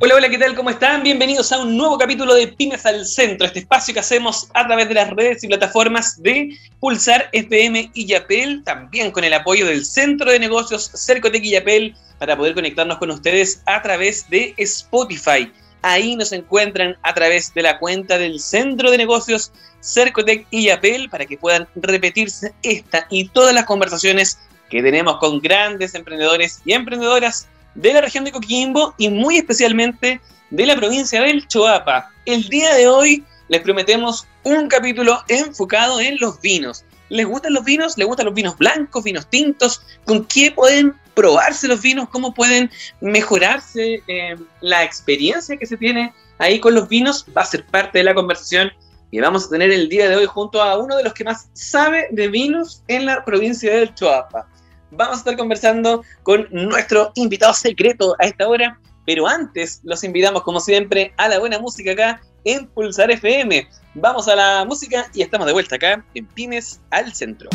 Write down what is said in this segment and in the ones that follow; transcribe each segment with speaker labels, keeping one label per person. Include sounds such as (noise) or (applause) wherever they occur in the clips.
Speaker 1: Hola, hola, ¿qué tal? ¿Cómo están? Bienvenidos a un nuevo capítulo de Pymes al Centro, este espacio que hacemos a través de las redes y plataformas de Pulsar FM y Yapel, también con el apoyo del Centro de Negocios Cercotec y Yapel, para poder conectarnos con ustedes a través de Spotify. Ahí nos encuentran a través de la cuenta del Centro de Negocios Cercotec y Yapel para que puedan repetirse esta y todas las conversaciones que tenemos con grandes emprendedores y emprendedoras de la región de Coquimbo y muy especialmente de la provincia del Choapa. El día de hoy les prometemos un capítulo enfocado en los vinos. ¿Les gustan los vinos? ¿Les gustan los vinos blancos, vinos tintos? ¿Con qué pueden probarse los vinos? ¿Cómo pueden mejorarse eh, la experiencia que se tiene ahí con los vinos? Va a ser parte de la conversación y vamos a tener el día de hoy junto a uno de los que más sabe de vinos en la provincia del Choapa vamos a estar conversando con nuestro invitado secreto a esta hora. Pero antes los invitamos, como siempre, a la buena música acá en Pulsar FM. Vamos a la música y estamos de vuelta acá en Pymes al Centro.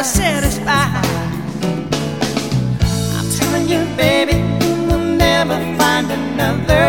Speaker 2: never satisfied. I'm telling you, baby, we'll never find another.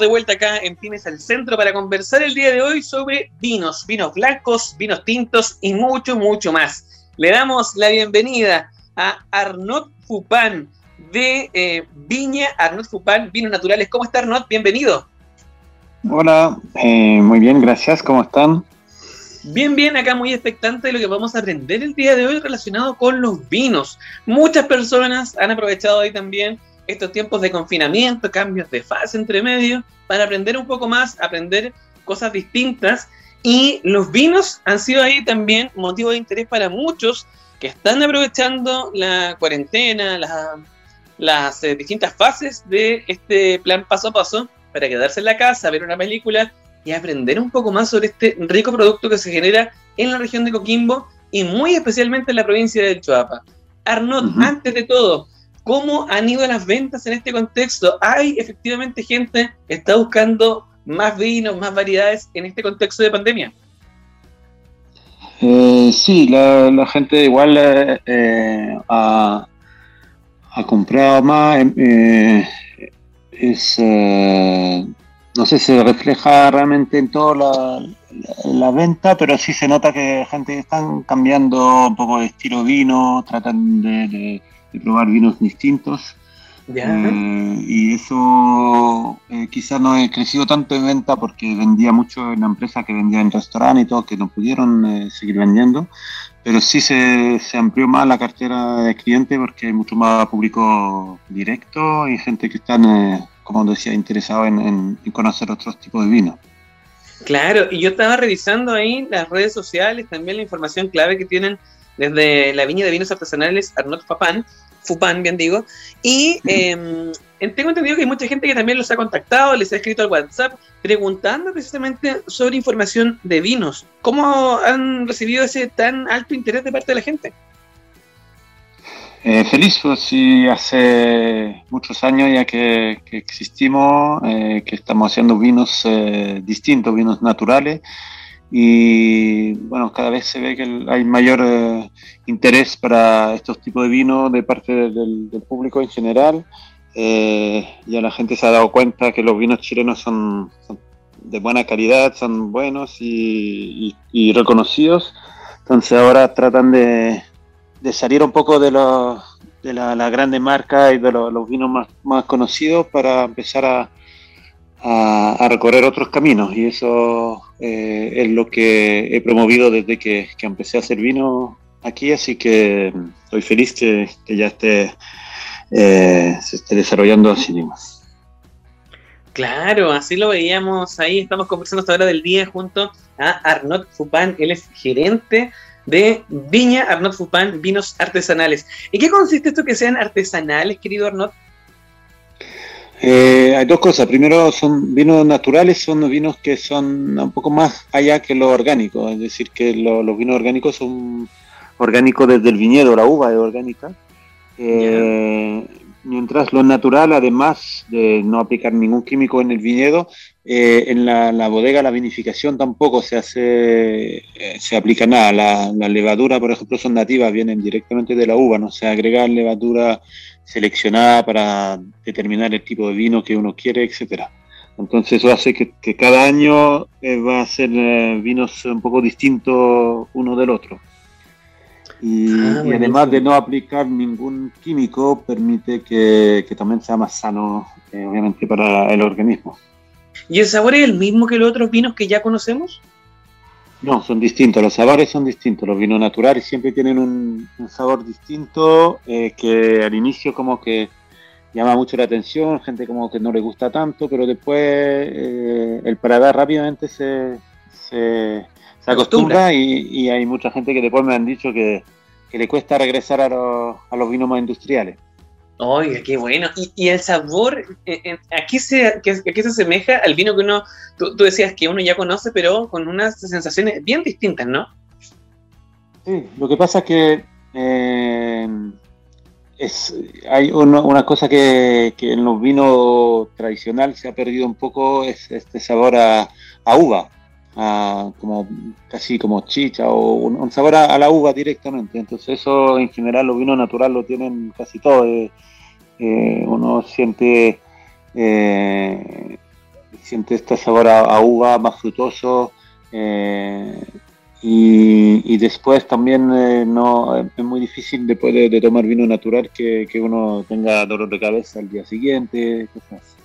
Speaker 2: De vuelta acá en Pymes al Centro para conversar el día de hoy sobre vinos, vinos blancos, vinos tintos y mucho, mucho más. Le damos la bienvenida a Arnaud Fupán de eh, Viña, Arnaud Fupán, Vinos Naturales. ¿Cómo está Arnaud? Bienvenido.
Speaker 3: Hola, eh, muy bien, gracias. ¿Cómo están?
Speaker 2: Bien, bien, acá muy expectante de lo que vamos a aprender el día de hoy relacionado con los vinos. Muchas personas han aprovechado ahí también estos tiempos de confinamiento, cambios de fase entre medio, para aprender un poco más, aprender cosas distintas. Y los vinos han sido ahí también motivo de interés para muchos que están aprovechando la cuarentena, las eh, distintas fases de este plan paso a paso para quedarse en la casa, ver una película y aprender un poco más sobre este rico producto que se genera en la región de Coquimbo y muy especialmente en la provincia del Chuapa. Arnaud, antes de todo, ¿cómo han ido las ventas en este contexto? ¿Hay efectivamente gente que está buscando más vinos, más variedades en este contexto de pandemia?
Speaker 3: Eh, sí, la, gente igual eh, eh, ha, comprado más. Eh, es no sé si se refleja realmente en toda la, la, venta, pero sí se nota que gente están cambiando un poco de estilo vino, tratan de, probar vinos distintos. Eh, y eso eh, quizás no he crecido tanto en venta porque vendía mucho en la empresa que vendía en restaurante y todo, que no pudieron eh, seguir vendiendo, pero sí se, se, amplió más la cartera de clientes porque hay mucho más público directo y gente que están como decía, interesado en, conocer otros tipos de vino.
Speaker 2: Claro, y yo estaba revisando ahí las redes sociales, también la información clave que tienen desde la viña de vinos artesanales Arnaud Fupán, Fupán, bien digo, y em, tengo entendido que hay mucha gente que también los ha contactado, les ha escrito al WhatsApp preguntando precisamente sobre información de vinos. ¿Cómo han recibido ese tan alto interés de parte de la gente?
Speaker 3: Eh, feliz, pues sí, hace muchos años ya que, existimos, eh, que estamos haciendo vinos eh, distintos, vinos naturales, y bueno, cada vez se ve que hay mayor eh, interés para estos tipos de vinos de parte del, público en general. ya la gente se ha dado cuenta que los vinos chilenos son, de buena calidad, son buenos y reconocidos, entonces ahora tratan de de salir un poco de, los, de la, la grandes marcas y de los, vinos más, más, conocidos para empezar a, a, recorrer otros caminos. Y eso eh, es lo que he promovido desde que, que, empecé a hacer vino aquí, así que estoy feliz que, que ya esté, eh, se esté desarrollando así mismo.
Speaker 2: Claro, así lo veíamos ahí. Estamos conversando hasta hora del día junto a Arnaud Fupán. Él es gerente de Viña Arnaud Fupán, vinos artesanales. ¿En qué consiste esto que sean artesanales, querido Arnaud?
Speaker 3: Eh, hay dos cosas. Primero, son vinos naturales, son vinos que son un poco más allá que lo orgánico. Es decir, que los vinos orgánicos son orgánicos desde el viñedo, la uva es orgánica. Eh, mientras lo natural, además de no aplicar ningún químico en el viñedo, eh, en la, bodega la vinificación tampoco se hace, eh, se aplica nada. La, la, levadura, por ejemplo, son nativas, vienen directamente de la uva, no se agrega levadura seleccionada para determinar el tipo de vino que uno quiere, etcétera. Entonces eso hace que, cada año eh, va a ser vinos un poco distintos uno del otro. Y, ah, además de no aplicar ningún químico, permite que, que también sea más sano, obviamente, para el organismo.
Speaker 2: ¿Y el sabor es el mismo que los otros vinos que ya conocemos?
Speaker 3: No, son distintos, los sabores son distintos. Los vinos naturales siempre tienen un, sabor distinto eh, que al inicio como que llama mucho la atención, gente como que no le gusta tanto, pero después eh, el paladar rápidamente se, se, acostumbra, y, hay mucha gente que después me han dicho que, le cuesta regresar a los vinos más industriales.
Speaker 2: Oiga, qué bueno. Y, el sabor, eh, eh, ¿a qué, se, se asemeja al vino que uno, tú, decías que uno ya conoce, pero con unas sensaciones bien distintas, ¿no?
Speaker 3: Sí, lo que pasa es que eh, es, hay una cosa que, en los vinos tradicionales se ha perdido un poco, es este sabor a, uva, como casi como chicha o un, sabor a, la uva directamente. Entonces eso en general los vinos naturales lo tienen casi todo. Eh, uno siente eh, siente este sabor a, uva más frutoso. Eh, y, después también eh, no es muy difícil después de, tomar vino natural que, que, uno tenga dolor de cabeza al día siguiente, cosas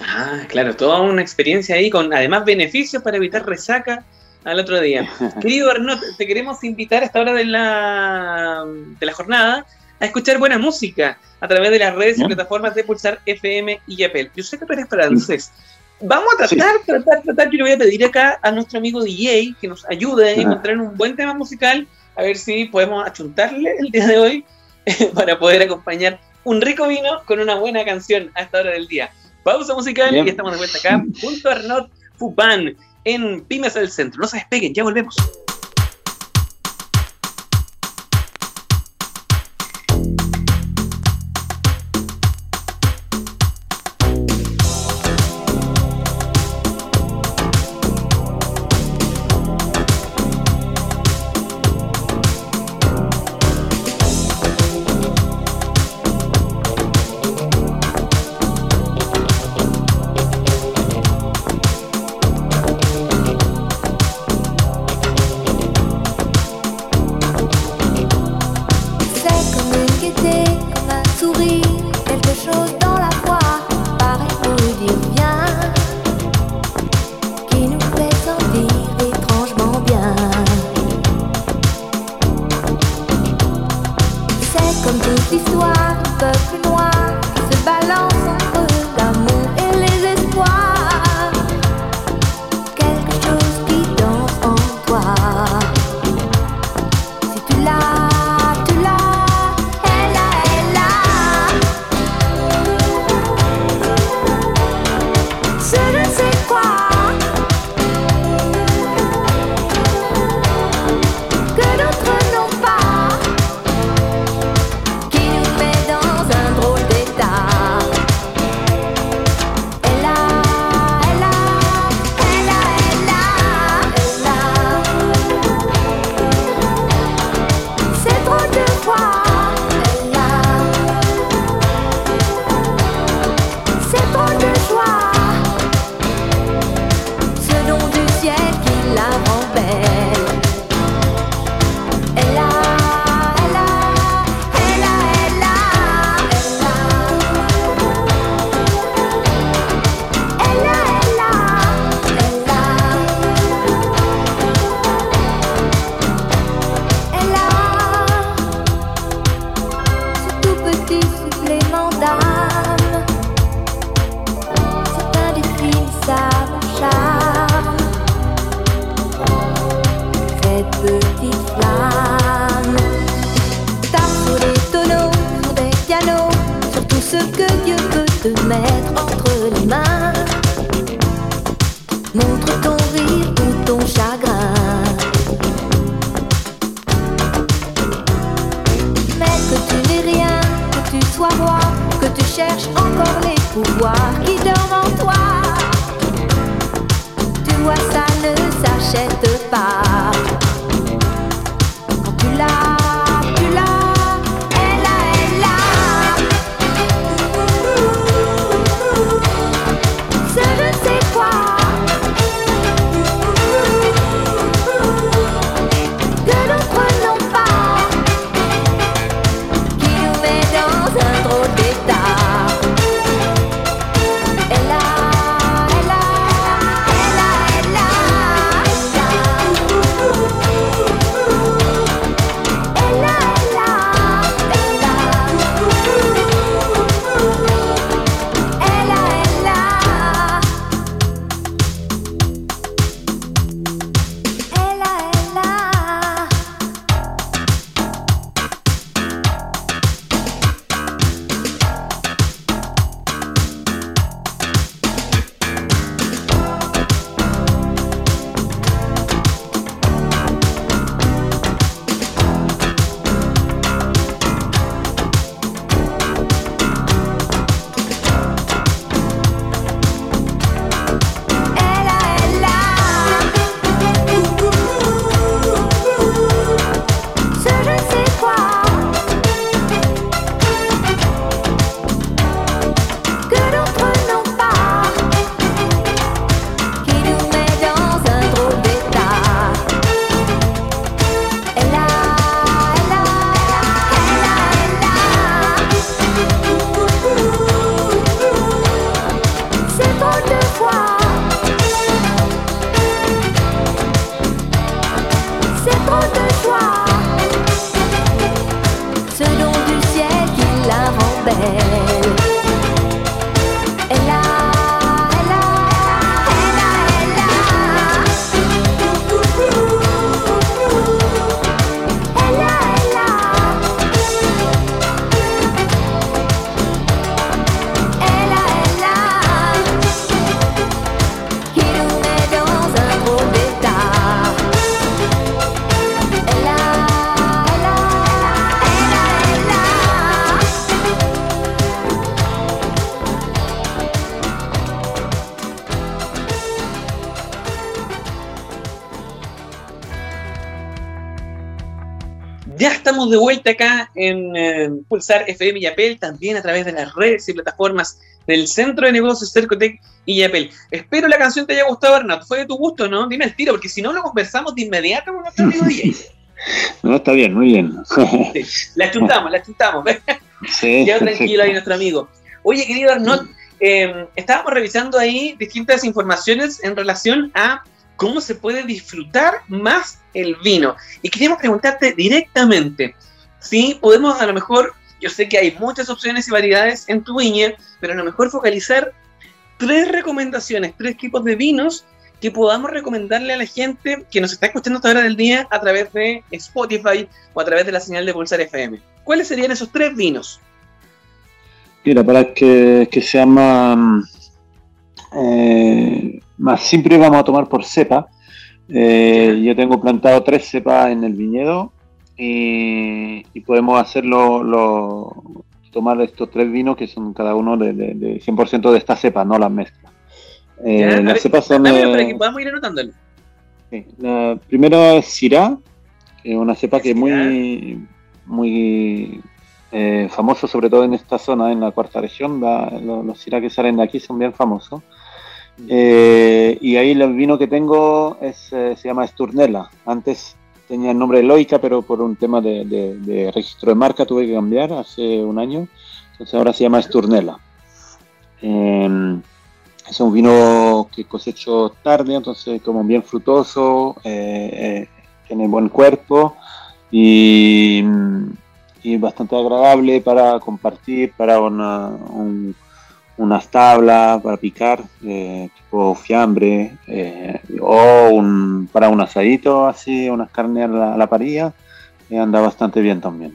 Speaker 4: Ah, claro, toda una experiencia ahí con además beneficios para evitar resaca al otro día. (laughs) Querido Arnaud, te queremos invitar a esta hora de la, de la jornada a escuchar buena música a través de las redes y plataformas de Pulsar FM y Apple. Yo sé que tú eres francés. Vamos a tratar, tratar, tratar. Yo le voy a pedir acá a nuestro amigo DJ que nos ayude a encontrar un buen tema musical, a ver si podemos achuntarle el día de hoy (laughs) para poder acompañar un rico vino con una buena canción a esta hora del día. Pausa musical y estamos de vuelta acá junto a Arnaud Fupan en Pymes del Centro. No se despeguen, ya volvemos.
Speaker 2: Estamos de vuelta acá en eh, Pulsar FM y Apple, también a través de las redes y plataformas del Centro de Negocios Cercotec y Apple. Espero la canción te haya gustado, Bernat. ¿Fue de tu gusto, no? Dime el tiro, porque si no lo conversamos de inmediato con nuestro amigo DJ. (laughs)
Speaker 3: No, está bien, muy bien.
Speaker 2: la chuntamos, la chuntamos. (laughs) Sí, ya tranquilo ahí nuestro amigo. Oye, querido Arnold, eh, estábamos revisando ahí distintas informaciones en relación a cómo se puede disfrutar más el vino. Y queríamos preguntarte directamente, si podemos a lo mejor, yo sé que hay muchas opciones y variedades en tu viña, pero a lo mejor focalizar tres recomendaciones, tres tipos de vinos que podamos recomendarle a la gente que nos está escuchando esta hora del día a través de Spotify o a través de la señal de Pulsar FM. ¿Cuáles serían esos tres vinos?
Speaker 3: Mira, para que, que sea más, eh, más simple vamos a tomar por cepa. Eh, yo tengo plantado tres cepas en el viñedo y, podemos hacerlo, tomar estos tres vinos que son cada uno de, 100% de esta cepa, no las mezclas.
Speaker 2: Eh, las cepas son... para que podamos ir anotándolo.
Speaker 3: la primera es Syrah, que es una cepa que es muy, muy eh, famoso sobre todo en esta zona, en la cuarta región. los, los que salen de aquí son bien famosos. Eh, y ahí el vino que tengo es, eh, se llama Sturnella. Antes tenía el nombre Loica, pero por un tema de, registro de marca tuve que cambiar hace un año. Entonces ahora se llama Sturnella. Em, es un vino que cosecho tarde, entonces como bien frutoso, eh, tiene buen cuerpo y, y, bastante agradable para compartir, para una, un, unas tablas para picar, eh, tipo fiambre, eh, o un, para un asadito así, unas carnes a la, parilla, y anda bastante bien también.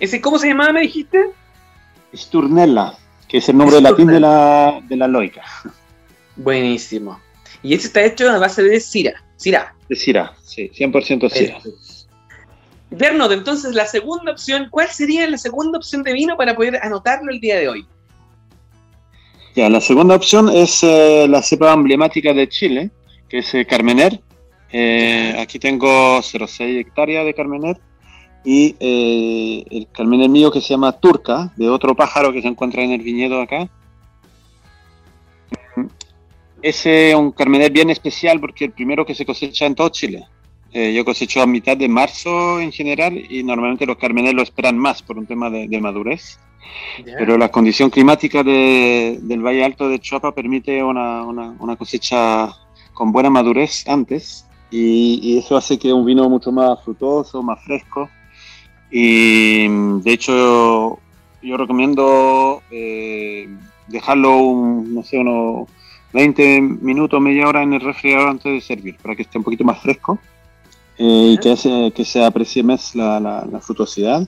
Speaker 2: ¿Ese cómo se llamaba, me dijiste?
Speaker 3: Sturnella, que es el nombre latín de la, de la loica.
Speaker 2: Buenísimo. Y ese está hecho a base de Sira. Sira.
Speaker 3: De Sira, sí, 100% Sira.
Speaker 2: Bernardo, entonces la segunda opción, ¿cuál sería la segunda opción de vino para poder anotarlo el día de hoy?
Speaker 3: Ya, la segunda opción es eh, la cepa emblemática de Chile, que es eh, Carmener. Eh, aquí tengo 0,6 hectáreas de Carmener y el Carmener mío que se llama Turca, de otro pájaro que se encuentra en el viñedo acá. Es un Carmener bien especial porque el primero que se cosecha en todo Chile. Yo cosecho a mitad de marzo en general y normalmente los Carmener lo esperan más por un tema de madurez. Pero la condición climática del Valle Alto de Chuapa permite una, una, cosecha con buena madurez antes y, eso hace que un vino mucho más frutoso, más fresco. Y de hecho yo recomiendo eh, dejarlo, un, no sé, unos 20 minutos, media hora en el refrigerador antes de servir, para que esté un poquito más fresco eh, y que, que se aprecie más la, la, la frutosidad.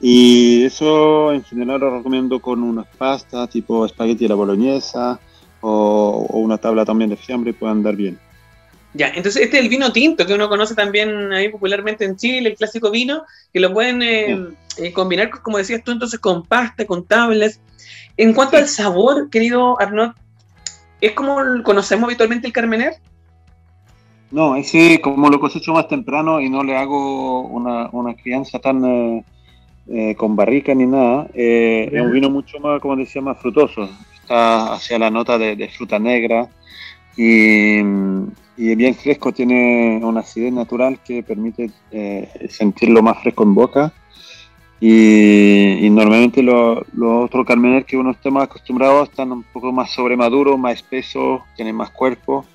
Speaker 3: Y eso en general lo recomiendo con unas pastas tipo espagueti a la boloñesa o, una tabla también de fiambre, puede andar bien.
Speaker 2: Ya, entonces este es el vino tinto que uno conoce también ahí popularmente en Chile, el clásico vino, que lo pueden eh, eh, combinar, como decías tú, entonces con pasta, con tablas. En cuanto al sabor, querido Arnaud, ¿es como conocemos habitualmente el Carmener?
Speaker 3: No, ese como lo cosecho más temprano y no le hago una, una crianza tan... Eh, eh, con barrica ni nada. Eh, es un vino mucho más, como decía, más frutoso. Está hacia la nota de, fruta negra y, y, bien fresco. Tiene una acidez natural que permite eh, sentirlo más fresco en boca. Y, normalmente los otros carmener que uno está más acostumbrado están un poco más sobremaduro más espesos, tienen más cuerpo.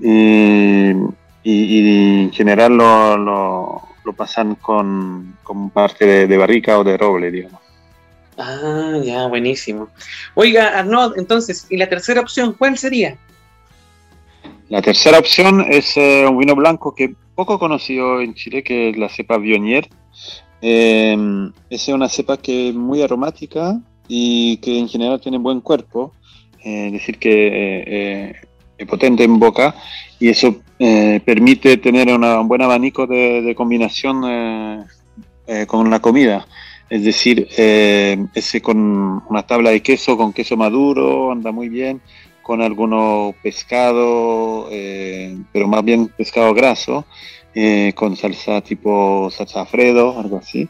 Speaker 3: Y, en general lo lo pasan con, parte de, barrica o de roble, digamos.
Speaker 2: Ah, ya, buenísimo. Oiga, Arnaud, entonces, ¿y la tercera opción cuál sería?
Speaker 3: La tercera opción es eh, un vino blanco que poco conocido en Chile, que es la cepa Bionier. Eh, es una cepa que es muy aromática y que en general tiene buen cuerpo, eh, es decir, que es potente en boca y eso eh, permite tener un buen abanico de, combinación eh, eh, con la comida. Es decir, ese con una tabla de queso, con queso maduro, anda muy bien, con algunos pescado, pero más bien pescado graso, eh, con salsa tipo salsa Alfredo, algo así.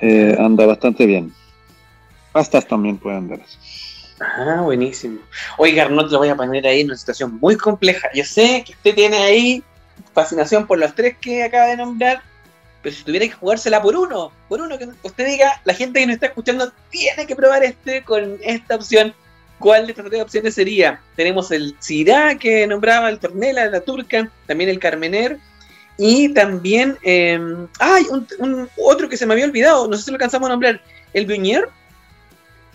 Speaker 3: Eh, anda bastante bien. Pastas también pueden andar.
Speaker 2: Ah, buenísimo. Oiga, Arnold, lo voy a poner ahí en una situación muy compleja. Yo sé que usted tiene ahí fascinación por los tres que acaba de nombrar, pero si tuviera que jugársela por uno, por uno que usted diga, la gente que nos está escuchando tiene que probar este con esta opción. ¿Cuál de estas tres opciones sería? Tenemos el Cirá que nombraba, el Tornela, la Turca, también el Carmener y también, eh, ¡ay! Un, otro que se me había olvidado, no sé si lo alcanzamos a nombrar, el Bionier.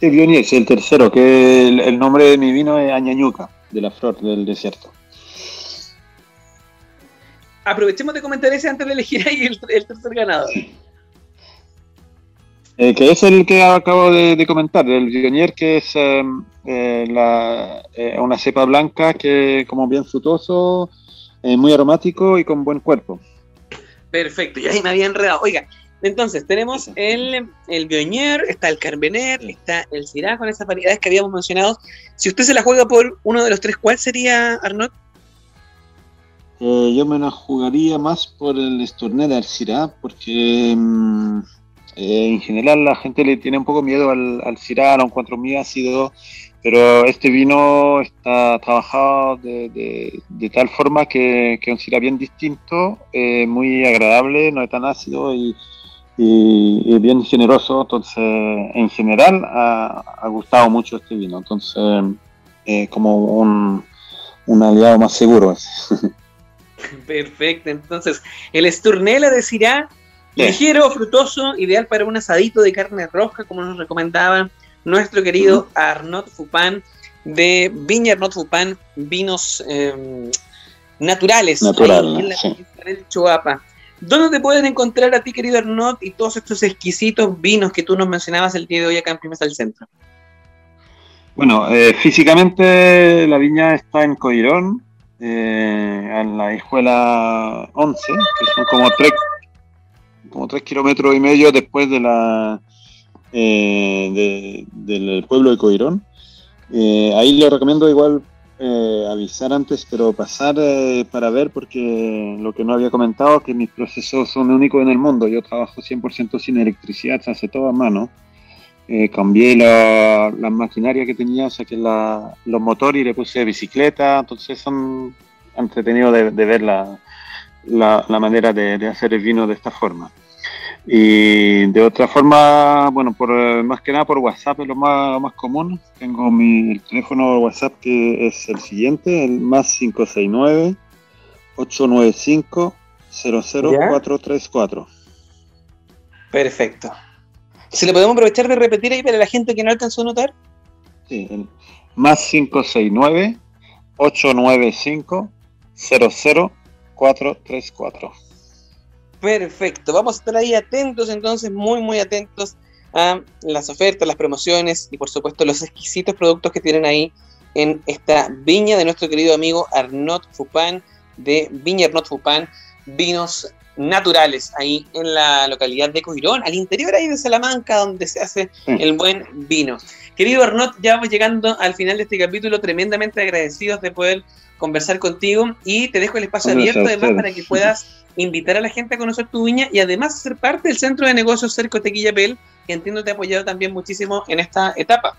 Speaker 3: Sí, Bionier, sí, el tercero, que el, nombre de mi vino es Añañuca, de la flor del desierto.
Speaker 2: Aprovechemos de comentar ese antes de elegir ahí el, tercer ganador.
Speaker 3: Eh, que es el que acabo de, comentar, el Bionier, que es eh, eh, la, una cepa blanca que como bien frutoso, eh, muy aromático y con buen cuerpo.
Speaker 2: Perfecto, y ahí me había enredado. Oiga, entonces tenemos el, el Bionier, está el Carbener, está el Syrah con esas variedades que habíamos mencionado. Si usted se la juega por uno de los tres, ¿cuál sería, Arnold?
Speaker 3: Eh, yo me la jugaría más por el Stornera, el Syrah, porque mm, eh, en general la gente le tiene un poco miedo al, al Syrah, lo encuentro muy ácido pero este vino está trabajado de, de, tal forma que, que un bien distinto, eh, muy agradable, no es tan ácido y, y, bien generoso. Entonces, en general, ha, ha gustado mucho este vino. Entonces, eh, como un, un aliado más seguro. (laughs)
Speaker 2: Perfecto. Entonces, el Sturnela de Syrah, ligero, frutoso, ideal para un asadito de carne roja, como nos recomendaban nuestro querido Arnaud Fupán de Viña Arnaud Fupán, vinos em, naturales
Speaker 3: Natural,
Speaker 2: en la Chuapa. ¿Dónde te pueden encontrar a ti, querido Arnaud, y todos estos exquisitos vinos que tú nos mencionabas el día de hoy acá en Primes al Centro?
Speaker 3: Bueno, eh, físicamente la viña está en Coirón, eh, en la escuela 11, que son como tres, como tres kilómetros y medio después de la, eh, del pueblo de Coirón. Eh, ahí le recomiendo igual eh, avisar antes, pero pasar para ver, porque lo que no había comentado, que mis procesos son únicos en el mundo. Yo trabajo 100% sin electricidad, se hace todo a mano. cambié la, la, maquinaria que tenía, saqué la, los motores y le puse bicicleta, entonces son entretenidos de, ver la, la, manera de, hacer el vino de esta forma. Y de otra forma, bueno, por más que nada por WhatsApp es lo más, más común. Tengo mi teléfono de WhatsApp que es el siguiente, el más 569 895 00434.
Speaker 2: Perfecto. ¿Se le podemos aprovechar de repetir ahí para la gente que no alcanzó a notar?
Speaker 3: Sí, el más 569 895 00434.
Speaker 2: Perfecto, vamos a estar ahí atentos entonces, muy, muy atentos a las ofertas, las promociones y por supuesto los exquisitos productos que tienen ahí en esta viña de nuestro querido amigo Arnaud Fupán de Viña Arnaud Fupán, vinos naturales ahí en la localidad de Coirón, al interior ahí de Salamanca, donde se hace el buen vino. Querido Arnaud, ya vamos llegando al final de este capítulo, tremendamente agradecidos de poder conversar contigo y te dejo el espacio abierto además para que puedas invitar a la gente a conocer tu viña y además ser parte del centro de negocios Cerco Tequilla Pel, que entiendo te ha apoyado también muchísimo en esta etapa.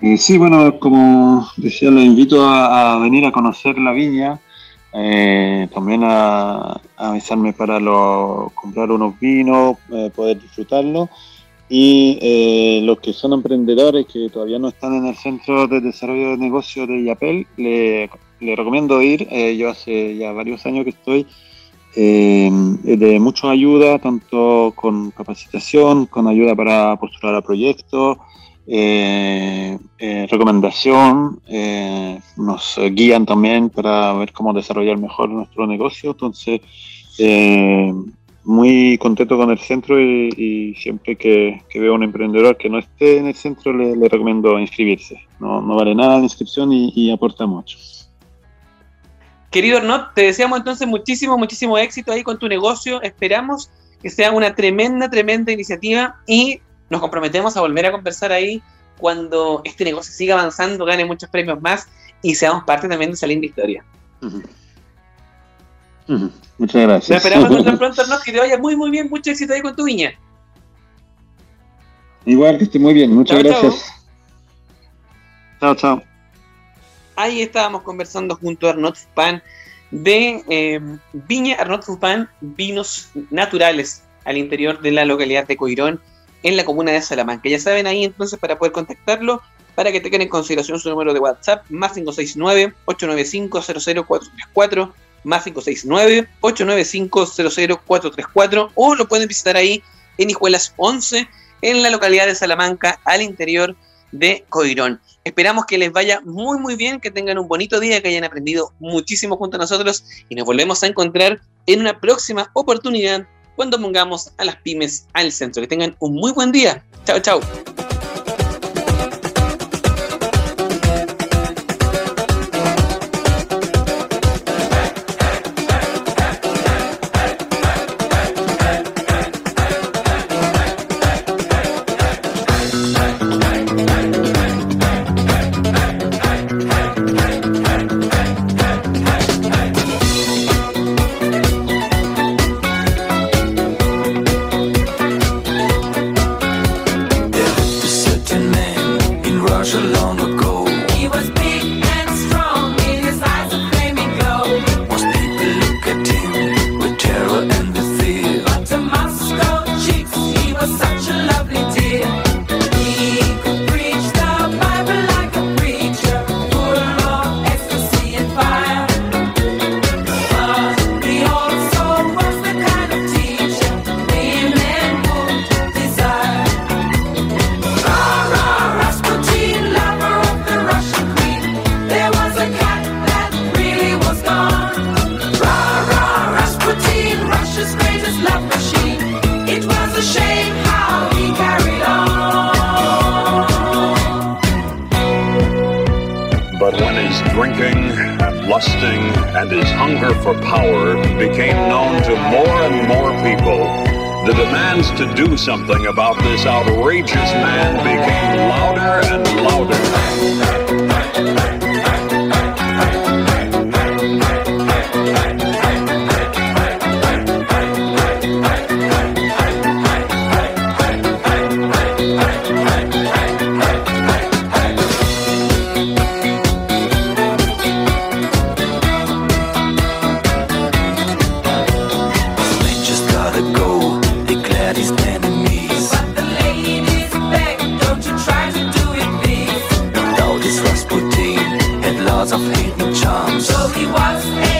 Speaker 3: Eh, sí, bueno, como decía, les invito a, venir a conocer la viña, eh, también a, avisarme para comprar unos vinos, eh, poder disfrutarlo. Y los que son emprendedores que todavía no están en el centro de desarrollo de negocios de IAPEL, le recomiendo ir. Eh, yo hace ya varios años que estoy eh, de mucha ayuda, tanto con capacitación, con ayuda para postular a proyectos, eh, recomendación, nos guían también para ver cómo desarrollar mejor nuestro negocio. Entonces, muy contento con el centro y, siempre que, veo a un emprendedor que no esté en el centro le, recomiendo inscribirse. No, vale nada la inscripción y, aporta mucho.
Speaker 2: Querido Arnaud, te deseamos entonces muchísimo, muchísimo éxito ahí con tu negocio. Esperamos que sea una tremenda, tremenda iniciativa y nos comprometemos a volver a conversar ahí cuando este negocio siga avanzando, gane muchos premios más y seamos parte también de esa linda historia.
Speaker 3: Muchas gracias.
Speaker 2: Te esperamos encontrar (laughs) pronto, ¿no? Que te vaya muy, muy bien. Mucho éxito ahí con tu viña.
Speaker 3: Igual que esté muy bien. Muchas gracias. Chao, chao.
Speaker 2: Ahí estábamos conversando junto a Arnaud Fupán de eh, Viña Arnaud Fupán, vinos naturales al interior de la localidad de Coirón, en la comuna de Salamanca. Ya saben ahí entonces para poder contactarlo, para que tengan en consideración su número de WhatsApp, más 569-895-00434, más 569-895-00434, o lo pueden visitar ahí en Hijuelas 11, en la localidad de Salamanca, al interior de Coirón. Esperamos que les vaya muy muy bien, que tengan un bonito día, que hayan aprendido muchísimo junto a nosotros y nos volvemos a encontrar en una próxima oportunidad cuando pongamos a las pymes al centro. Que tengan un muy buen día. Chao, chao.
Speaker 5: lusting and his hunger for power became known to more and more people, the demands to do
Speaker 6: something about this outrageous man became louder and louder.
Speaker 7: charm. So he was